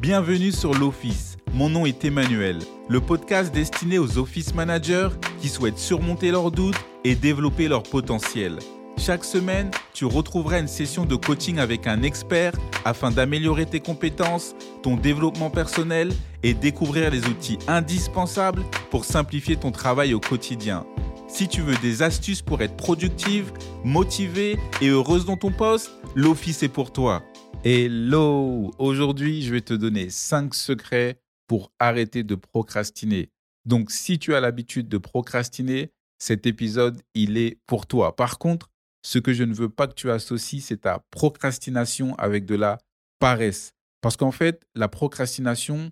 Bienvenue sur l'Office. Mon nom est Emmanuel, le podcast destiné aux office managers qui souhaitent surmonter leurs doutes et développer leur potentiel. Chaque semaine, tu retrouveras une session de coaching avec un expert afin d'améliorer tes compétences, ton développement personnel et découvrir les outils indispensables pour simplifier ton travail au quotidien. Si tu veux des astuces pour être productive, motivée et heureuse dans ton poste, l'Office est pour toi. Hello Aujourd'hui, je vais te donner 5 secrets pour arrêter de procrastiner. Donc, si tu as l'habitude de procrastiner, cet épisode, il est pour toi. Par contre, ce que je ne veux pas que tu associes, c'est ta procrastination avec de la paresse. Parce qu'en fait, la procrastination,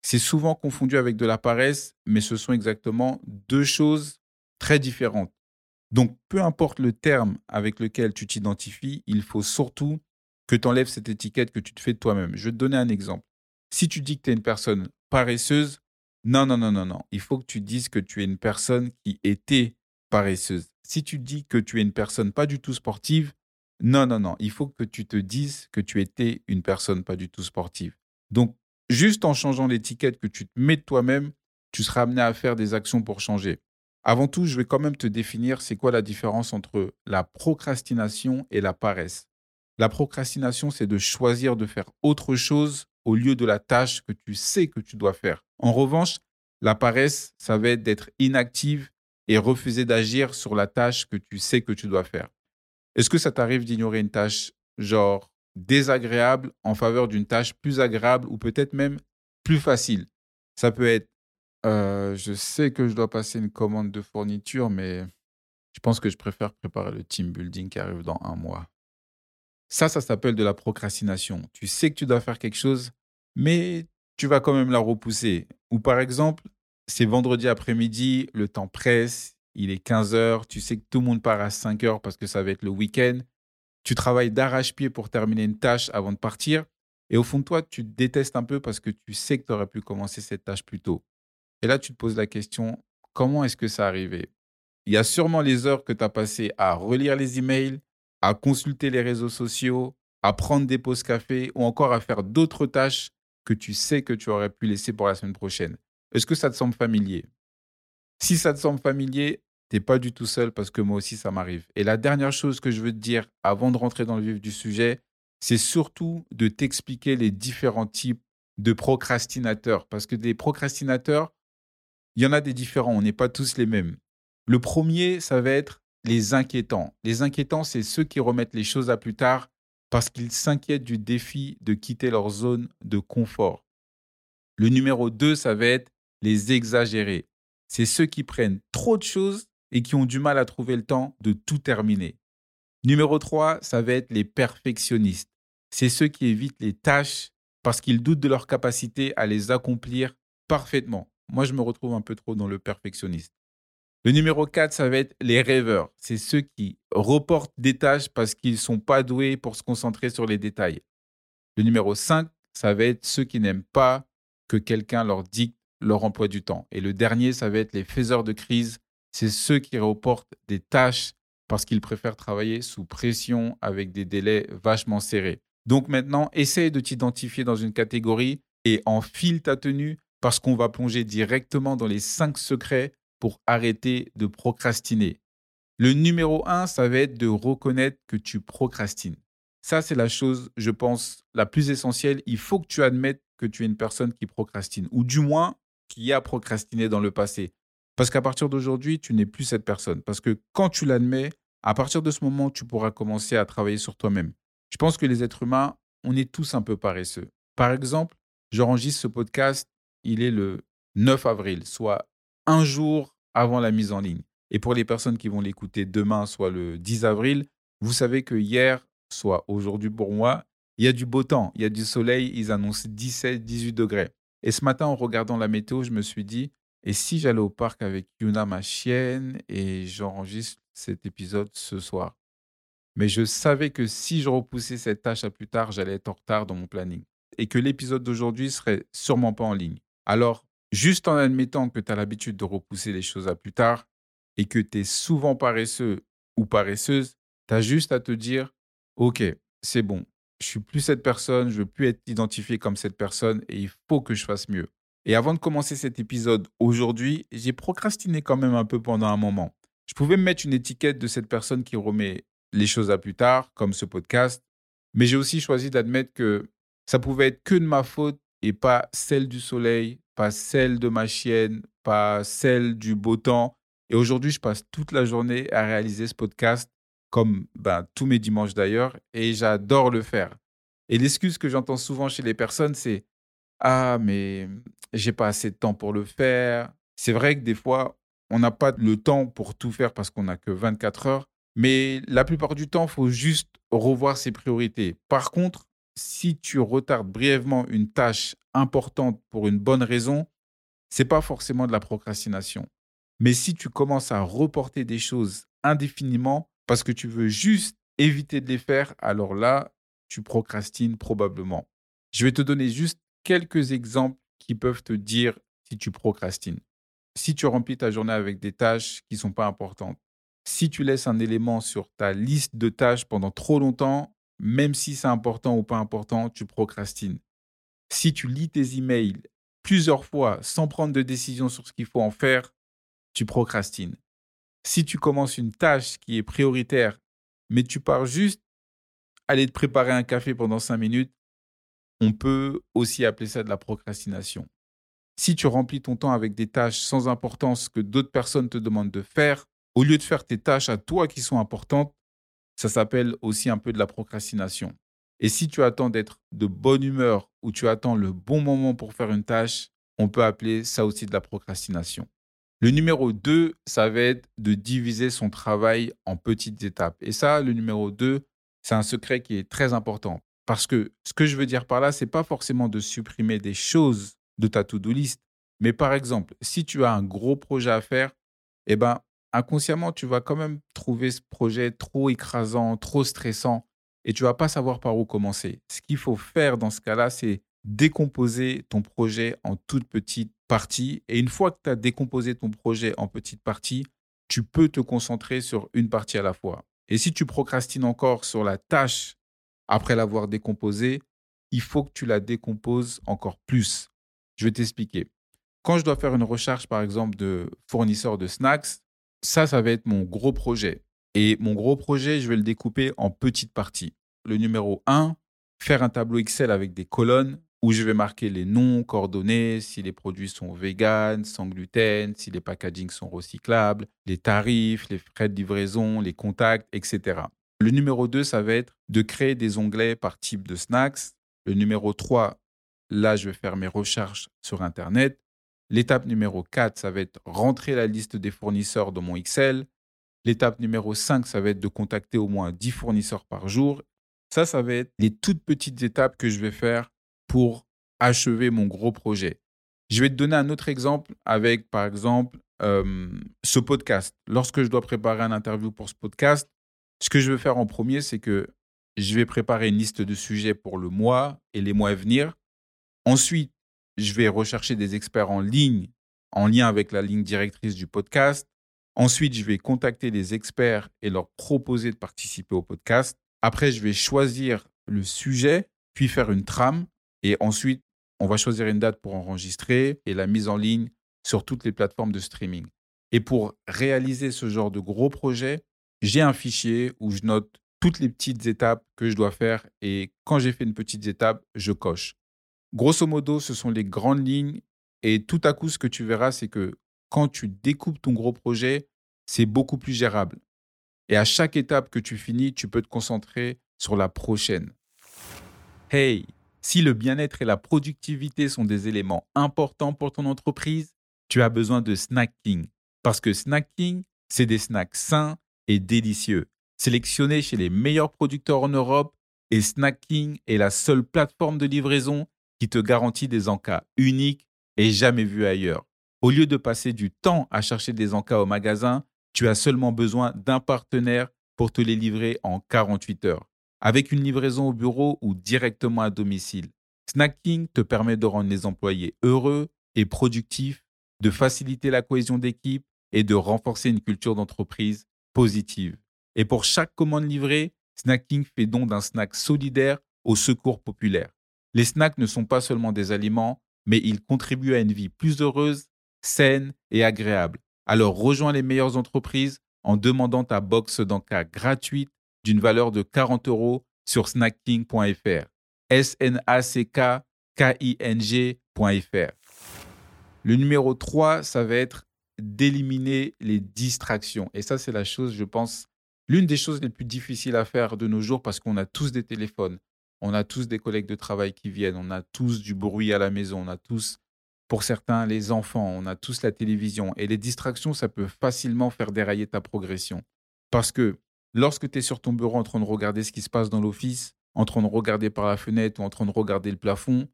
c'est souvent confondu avec de la paresse, mais ce sont exactement deux choses très différentes. Donc, peu importe le terme avec lequel tu t'identifies, il faut surtout que tu enlèves cette étiquette que tu te fais de toi-même. Je vais te donner un exemple. Si tu dis que tu es une personne paresseuse, non, non, non, non, non. Il faut que tu dises que tu es une personne qui était paresseuse. Si tu dis que tu es une personne pas du tout sportive, non, non, non. Il faut que tu te dises que tu étais une personne pas du tout sportive. Donc, juste en changeant l'étiquette que tu te mets de toi-même, tu seras amené à faire des actions pour changer. Avant tout, je vais quand même te définir c'est quoi la différence entre la procrastination et la paresse. La procrastination, c'est de choisir de faire autre chose au lieu de la tâche que tu sais que tu dois faire. En revanche, la paresse, ça va être d'être inactive et refuser d'agir sur la tâche que tu sais que tu dois faire. Est-ce que ça t'arrive d'ignorer une tâche genre désagréable en faveur d'une tâche plus agréable ou peut-être même plus facile? Ça peut être euh, je sais que je dois passer une commande de fourniture, mais je pense que je préfère préparer le team building qui arrive dans un mois. Ça, ça s'appelle de la procrastination. Tu sais que tu dois faire quelque chose, mais tu vas quand même la repousser. Ou par exemple, c'est vendredi après-midi, le temps presse, il est 15 heures, tu sais que tout le monde part à 5 heures parce que ça va être le week-end. Tu travailles d'arrache-pied pour terminer une tâche avant de partir. Et au fond de toi, tu te détestes un peu parce que tu sais que tu aurais pu commencer cette tâche plus tôt. Et là, tu te poses la question, comment est-ce que ça arrivé Il y a sûrement les heures que tu as passées à relire les emails, à consulter les réseaux sociaux, à prendre des pauses café ou encore à faire d'autres tâches que tu sais que tu aurais pu laisser pour la semaine prochaine. Est-ce que ça te semble familier? Si ça te semble familier, tu n'es pas du tout seul parce que moi aussi ça m'arrive. Et la dernière chose que je veux te dire avant de rentrer dans le vif du sujet, c'est surtout de t'expliquer les différents types de procrastinateurs. Parce que des procrastinateurs, il y en a des différents, on n'est pas tous les mêmes. Le premier, ça va être les inquiétants. Les inquiétants, c'est ceux qui remettent les choses à plus tard parce qu'ils s'inquiètent du défi de quitter leur zone de confort. Le numéro 2, ça va être les exagérés. C'est ceux qui prennent trop de choses et qui ont du mal à trouver le temps de tout terminer. Numéro 3, ça va être les perfectionnistes. C'est ceux qui évitent les tâches parce qu'ils doutent de leur capacité à les accomplir parfaitement. Moi, je me retrouve un peu trop dans le perfectionniste. Le numéro 4, ça va être les rêveurs. C'est ceux qui reportent des tâches parce qu'ils ne sont pas doués pour se concentrer sur les détails. Le numéro 5, ça va être ceux qui n'aiment pas que quelqu'un leur dicte leur emploi du temps. Et le dernier, ça va être les faiseurs de crise. C'est ceux qui reportent des tâches parce qu'ils préfèrent travailler sous pression avec des délais vachement serrés. Donc maintenant, essaye de t'identifier dans une catégorie et enfile ta tenue parce qu'on va plonger directement dans les cinq secrets pour arrêter de procrastiner. Le numéro un, ça va être de reconnaître que tu procrastines. Ça, c'est la chose, je pense, la plus essentielle. Il faut que tu admettes que tu es une personne qui procrastine, ou du moins qui a procrastiné dans le passé. Parce qu'à partir d'aujourd'hui, tu n'es plus cette personne. Parce que quand tu l'admets, à partir de ce moment, tu pourras commencer à travailler sur toi-même. Je pense que les êtres humains, on est tous un peu paresseux. Par exemple, j'enregistre ce podcast, il est le 9 avril, soit un jour avant la mise en ligne. Et pour les personnes qui vont l'écouter demain, soit le 10 avril, vous savez que hier, soit aujourd'hui pour moi, il y a du beau temps, il y a du soleil, ils annoncent 17, 18 degrés. Et ce matin, en regardant la météo, je me suis dit, et si j'allais au parc avec Yuna, ma chienne, et j'enregistre cet épisode ce soir? Mais je savais que si je repoussais cette tâche à plus tard, j'allais être en retard dans mon planning. Et que l'épisode d'aujourd'hui serait sûrement pas en ligne. Alors, juste en admettant que tu as l'habitude de repousser les choses à plus tard et que tu es souvent paresseux ou paresseuse, tu as juste à te dire, OK, c'est bon, je suis plus cette personne, je veux plus être identifié comme cette personne et il faut que je fasse mieux. Et avant de commencer cet épisode aujourd'hui, j'ai procrastiné quand même un peu pendant un moment. Je pouvais me mettre une étiquette de cette personne qui remet les choses à plus tard, comme ce podcast, mais j'ai aussi choisi d'admettre que ça pouvait être que de ma faute et pas celle du soleil, pas celle de ma chienne, pas celle du beau temps. Et aujourd'hui, je passe toute la journée à réaliser ce podcast, comme ben, tous mes dimanches d'ailleurs, et j'adore le faire. Et l'excuse que j'entends souvent chez les personnes, c'est Ah, mais j'ai pas assez de temps pour le faire. C'est vrai que des fois, on n'a pas le temps pour tout faire parce qu'on n'a que 24 heures, mais la plupart du temps, il faut juste revoir ses priorités. Par contre, si tu retardes brièvement une tâche importante pour une bonne raison, c'est pas forcément de la procrastination. Mais si tu commences à reporter des choses indéfiniment parce que tu veux juste éviter de les faire, alors là, tu procrastines probablement. Je vais te donner juste quelques exemples qui peuvent te dire si tu procrastines. Si tu remplis ta journée avec des tâches qui ne sont pas importantes, si tu laisses un élément sur ta liste de tâches pendant trop longtemps, même si c'est important ou pas important, tu procrastines. Si tu lis tes emails plusieurs fois sans prendre de décision sur ce qu'il faut en faire, tu procrastines. Si tu commences une tâche qui est prioritaire, mais tu pars juste aller te préparer un café pendant cinq minutes, on peut aussi appeler ça de la procrastination. Si tu remplis ton temps avec des tâches sans importance que d'autres personnes te demandent de faire, au lieu de faire tes tâches à toi qui sont importantes, ça s'appelle aussi un peu de la procrastination. Et si tu attends d'être de bonne humeur ou tu attends le bon moment pour faire une tâche, on peut appeler ça aussi de la procrastination. Le numéro 2, ça va être de diviser son travail en petites étapes. Et ça, le numéro 2, c'est un secret qui est très important. Parce que ce que je veux dire par là, c'est pas forcément de supprimer des choses de ta to-do list. Mais par exemple, si tu as un gros projet à faire, eh ben, inconsciemment, tu vas quand même trouver ce projet trop écrasant, trop stressant, et tu vas pas savoir par où commencer. Ce qu'il faut faire dans ce cas-là, c'est décomposer ton projet en toutes petites parties. Et une fois que tu as décomposé ton projet en petites parties, tu peux te concentrer sur une partie à la fois. Et si tu procrastines encore sur la tâche après l'avoir décomposée, il faut que tu la décomposes encore plus. Je vais t'expliquer. Quand je dois faire une recherche, par exemple, de fournisseurs de snacks, ça, ça va être mon gros projet. Et mon gros projet, je vais le découper en petites parties. Le numéro 1, faire un tableau Excel avec des colonnes où je vais marquer les noms, coordonnées, si les produits sont vegan, sans gluten, si les packagings sont recyclables, les tarifs, les frais de livraison, les contacts, etc. Le numéro 2, ça va être de créer des onglets par type de snacks. Le numéro 3, là, je vais faire mes recherches sur Internet. L'étape numéro 4, ça va être rentrer la liste des fournisseurs dans mon Excel. L'étape numéro 5, ça va être de contacter au moins 10 fournisseurs par jour. Ça, ça va être les toutes petites étapes que je vais faire pour achever mon gros projet. Je vais te donner un autre exemple avec, par exemple, euh, ce podcast. Lorsque je dois préparer un interview pour ce podcast, ce que je vais faire en premier, c'est que je vais préparer une liste de sujets pour le mois et les mois à venir. Ensuite, je vais rechercher des experts en ligne, en lien avec la ligne directrice du podcast. Ensuite, je vais contacter des experts et leur proposer de participer au podcast. Après, je vais choisir le sujet, puis faire une trame. Et ensuite, on va choisir une date pour enregistrer et la mise en ligne sur toutes les plateformes de streaming. Et pour réaliser ce genre de gros projet, j'ai un fichier où je note toutes les petites étapes que je dois faire et quand j'ai fait une petite étape, je coche. Grosso modo, ce sont les grandes lignes. Et tout à coup, ce que tu verras, c'est que quand tu découpes ton gros projet, c'est beaucoup plus gérable. Et à chaque étape que tu finis, tu peux te concentrer sur la prochaine. Hey, si le bien-être et la productivité sont des éléments importants pour ton entreprise, tu as besoin de snacking. Parce que snacking, c'est des snacks sains et délicieux. Sélectionnés chez les meilleurs producteurs en Europe, et Snacking est la seule plateforme de livraison qui te garantit des encas uniques et jamais vus ailleurs. Au lieu de passer du temps à chercher des encas au magasin, tu as seulement besoin d'un partenaire pour te les livrer en 48 heures, avec une livraison au bureau ou directement à domicile. Snacking te permet de rendre les employés heureux et productifs, de faciliter la cohésion d'équipe et de renforcer une culture d'entreprise positive. Et pour chaque commande livrée, Snacking fait don d'un snack solidaire au secours populaire. Les snacks ne sont pas seulement des aliments, mais ils contribuent à une vie plus heureuse, saine et agréable. Alors rejoins les meilleures entreprises en demandant ta box d'enca gratuite d'une valeur de 40 euros sur. S-N-A-C-K-K-I-N-G.fr. Le numéro 3, ça va être d'éliminer les distractions. Et ça, c'est la chose, je pense, l'une des choses les plus difficiles à faire de nos jours parce qu'on a tous des téléphones, on a tous des collègues de travail qui viennent, on a tous du bruit à la maison, on a tous, pour certains, les enfants, on a tous la télévision. Et les distractions, ça peut facilement faire dérailler ta progression. Parce que lorsque tu es sur ton bureau en train de regarder ce qui se passe dans l'office, en train de regarder par la fenêtre ou en train de regarder le plafond,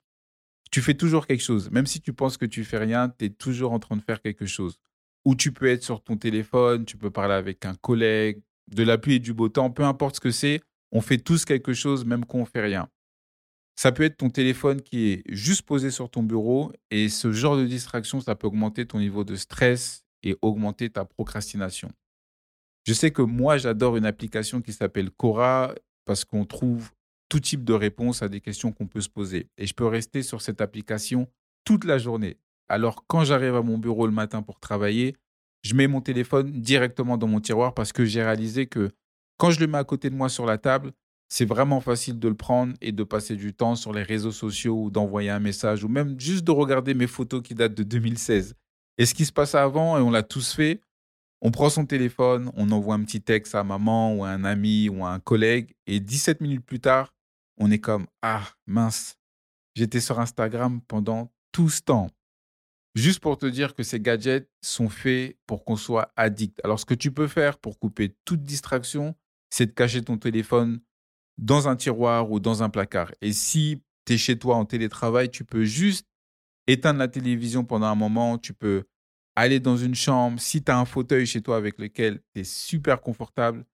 tu fais toujours quelque chose. Même si tu penses que tu fais rien, tu es toujours en train de faire quelque chose. Ou tu peux être sur ton téléphone, tu peux parler avec un collègue, de la pluie et du beau temps, peu importe ce que c'est, on fait tous quelque chose même qu'on fait rien. Ça peut être ton téléphone qui est juste posé sur ton bureau et ce genre de distraction, ça peut augmenter ton niveau de stress et augmenter ta procrastination. Je sais que moi, j'adore une application qui s'appelle Cora parce qu'on trouve tout type de réponses à des questions qu'on peut se poser. Et je peux rester sur cette application toute la journée. Alors quand j'arrive à mon bureau le matin pour travailler, je mets mon téléphone directement dans mon tiroir parce que j'ai réalisé que quand je le mets à côté de moi sur la table, c'est vraiment facile de le prendre et de passer du temps sur les réseaux sociaux ou d'envoyer un message ou même juste de regarder mes photos qui datent de 2016. Et ce qui se passe avant, et on l'a tous fait, on prend son téléphone, on envoie un petit texte à maman ou à un ami ou à un collègue et 17 minutes plus tard, on est comme Ah, mince, j'étais sur Instagram pendant tout ce temps. Juste pour te dire que ces gadgets sont faits pour qu'on soit addict. Alors, ce que tu peux faire pour couper toute distraction, c'est de cacher ton téléphone dans un tiroir ou dans un placard. Et si tu es chez toi en télétravail, tu peux juste éteindre la télévision pendant un moment, tu peux aller dans une chambre. Si tu as un fauteuil chez toi avec lequel tu es super confortable,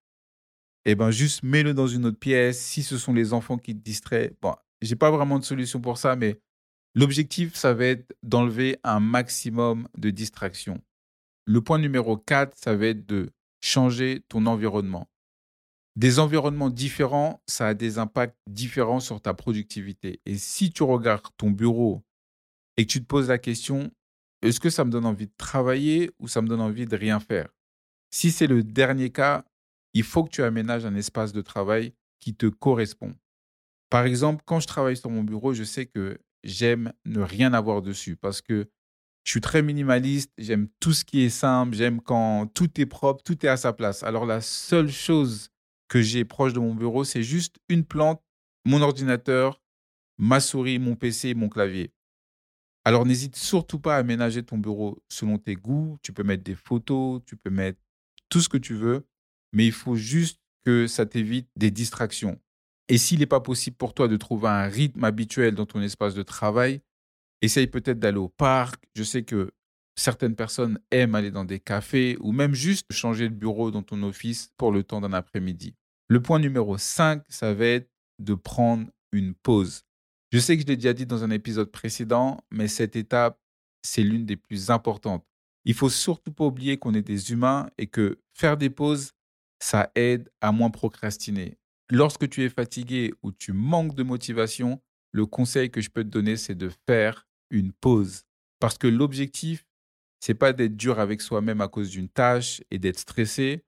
eh ben juste mets-le dans une autre pièce. Si ce sont les enfants qui te distraient, bon, j'ai pas vraiment de solution pour ça, mais l'objectif, ça va être d'enlever un maximum de distractions. Le point numéro 4, ça va être de changer ton environnement. Des environnements différents, ça a des impacts différents sur ta productivité. Et si tu regardes ton bureau et que tu te poses la question, est-ce que ça me donne envie de travailler ou ça me donne envie de rien faire? Si c'est le dernier cas, il faut que tu aménages un espace de travail qui te correspond. Par exemple, quand je travaille sur mon bureau, je sais que j'aime ne rien avoir dessus parce que je suis très minimaliste, j'aime tout ce qui est simple, j'aime quand tout est propre, tout est à sa place. Alors la seule chose que j'ai proche de mon bureau, c'est juste une plante, mon ordinateur, ma souris, mon PC mon clavier. Alors n'hésite surtout pas à aménager ton bureau selon tes goûts. Tu peux mettre des photos, tu peux mettre tout ce que tu veux mais il faut juste que ça t'évite des distractions. Et s'il n'est pas possible pour toi de trouver un rythme habituel dans ton espace de travail, essaye peut-être d'aller au parc. Je sais que certaines personnes aiment aller dans des cafés ou même juste changer de bureau dans ton office pour le temps d'un après-midi. Le point numéro 5, ça va être de prendre une pause. Je sais que je l'ai déjà dit dans un épisode précédent, mais cette étape, c'est l'une des plus importantes. Il faut surtout pas oublier qu'on est des humains et que faire des pauses, ça aide à moins procrastiner. Lorsque tu es fatigué ou tu manques de motivation, le conseil que je peux te donner, c'est de faire une pause. Parce que l'objectif, c'est pas d'être dur avec soi-même à cause d'une tâche et d'être stressé.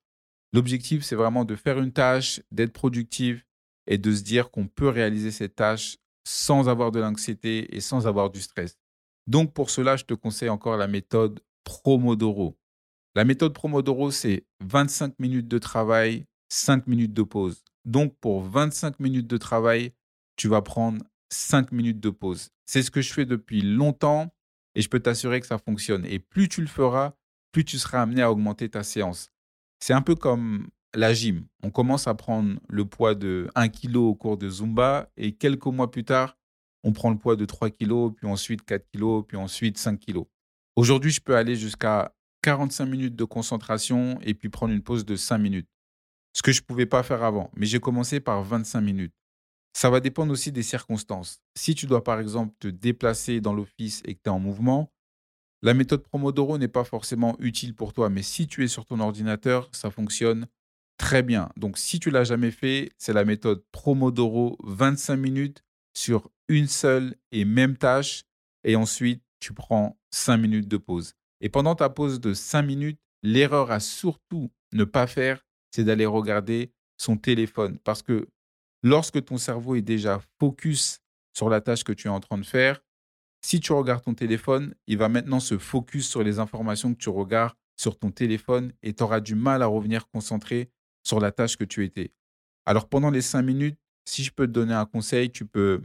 L'objectif, c'est vraiment de faire une tâche, d'être productif et de se dire qu'on peut réaliser cette tâche sans avoir de l'anxiété et sans avoir du stress. Donc pour cela, je te conseille encore la méthode Promodoro. La méthode Promodoro, c'est 25 minutes de travail, 5 minutes de pause. Donc, pour 25 minutes de travail, tu vas prendre 5 minutes de pause. C'est ce que je fais depuis longtemps et je peux t'assurer que ça fonctionne. Et plus tu le feras, plus tu seras amené à augmenter ta séance. C'est un peu comme la gym. On commence à prendre le poids de 1 kg au cours de Zumba et quelques mois plus tard, on prend le poids de 3 kg, puis ensuite 4 kg, puis ensuite 5 kg. Aujourd'hui, je peux aller jusqu'à 45 minutes de concentration et puis prendre une pause de 5 minutes. Ce que je ne pouvais pas faire avant. Mais j'ai commencé par 25 minutes. Ça va dépendre aussi des circonstances. Si tu dois par exemple te déplacer dans l'office et que tu es en mouvement, la méthode Promodoro n'est pas forcément utile pour toi. Mais si tu es sur ton ordinateur, ça fonctionne Très bien. Donc, si tu l'as jamais fait, c'est la méthode Promodoro 25 minutes sur une seule et même tâche. Et ensuite, tu prends 5 minutes de pause. Et pendant ta pause de 5 minutes, l'erreur à surtout ne pas faire, c'est d'aller regarder son téléphone. Parce que lorsque ton cerveau est déjà focus sur la tâche que tu es en train de faire, si tu regardes ton téléphone, il va maintenant se focus sur les informations que tu regardes sur ton téléphone et tu auras du mal à revenir concentré sur la tâche que tu étais. Alors pendant les cinq minutes, si je peux te donner un conseil, tu peux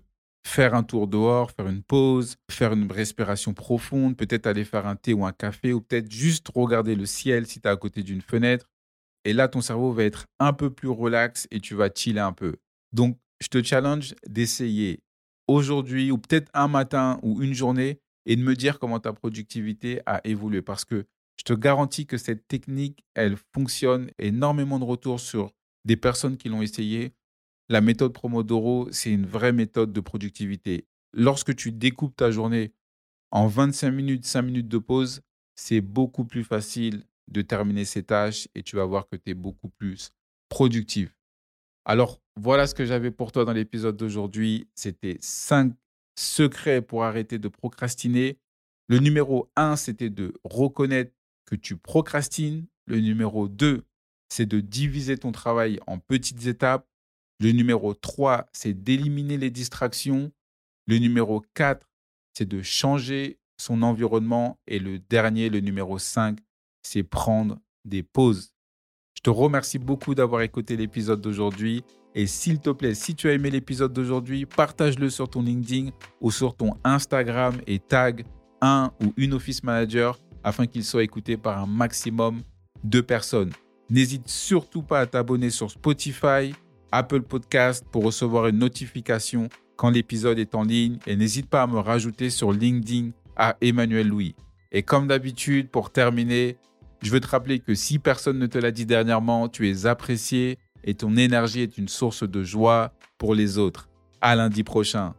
faire un tour dehors, faire une pause, faire une respiration profonde, peut-être aller faire un thé ou un café, ou peut-être juste regarder le ciel si tu es à côté d'une fenêtre. Et là, ton cerveau va être un peu plus relax et tu vas chiller un peu. Donc, je te challenge d'essayer aujourd'hui ou peut-être un matin ou une journée et de me dire comment ta productivité a évolué. Parce que je te garantis que cette technique, elle fonctionne énormément de retours sur des personnes qui l'ont essayé. La méthode Promodoro, c'est une vraie méthode de productivité. Lorsque tu découpes ta journée en 25 minutes, 5 minutes de pause, c'est beaucoup plus facile de terminer ces tâches et tu vas voir que tu es beaucoup plus productif. Alors, voilà ce que j'avais pour toi dans l'épisode d'aujourd'hui. C'était 5 secrets pour arrêter de procrastiner. Le numéro 1, c'était de reconnaître que tu procrastines. Le numéro 2, c'est de diviser ton travail en petites étapes. Le numéro 3, c'est d'éliminer les distractions. Le numéro 4, c'est de changer son environnement. Et le dernier, le numéro 5, c'est prendre des pauses. Je te remercie beaucoup d'avoir écouté l'épisode d'aujourd'hui. Et s'il te plaît, si tu as aimé l'épisode d'aujourd'hui, partage-le sur ton LinkedIn ou sur ton Instagram et tag un ou une office manager afin qu'il soit écouté par un maximum de personnes. N'hésite surtout pas à t'abonner sur Spotify, Apple Podcast pour recevoir une notification quand l'épisode est en ligne et n'hésite pas à me rajouter sur LinkedIn à Emmanuel Louis. Et comme d'habitude, pour terminer, je veux te rappeler que si personne ne te l'a dit dernièrement, tu es apprécié et ton énergie est une source de joie pour les autres. À lundi prochain.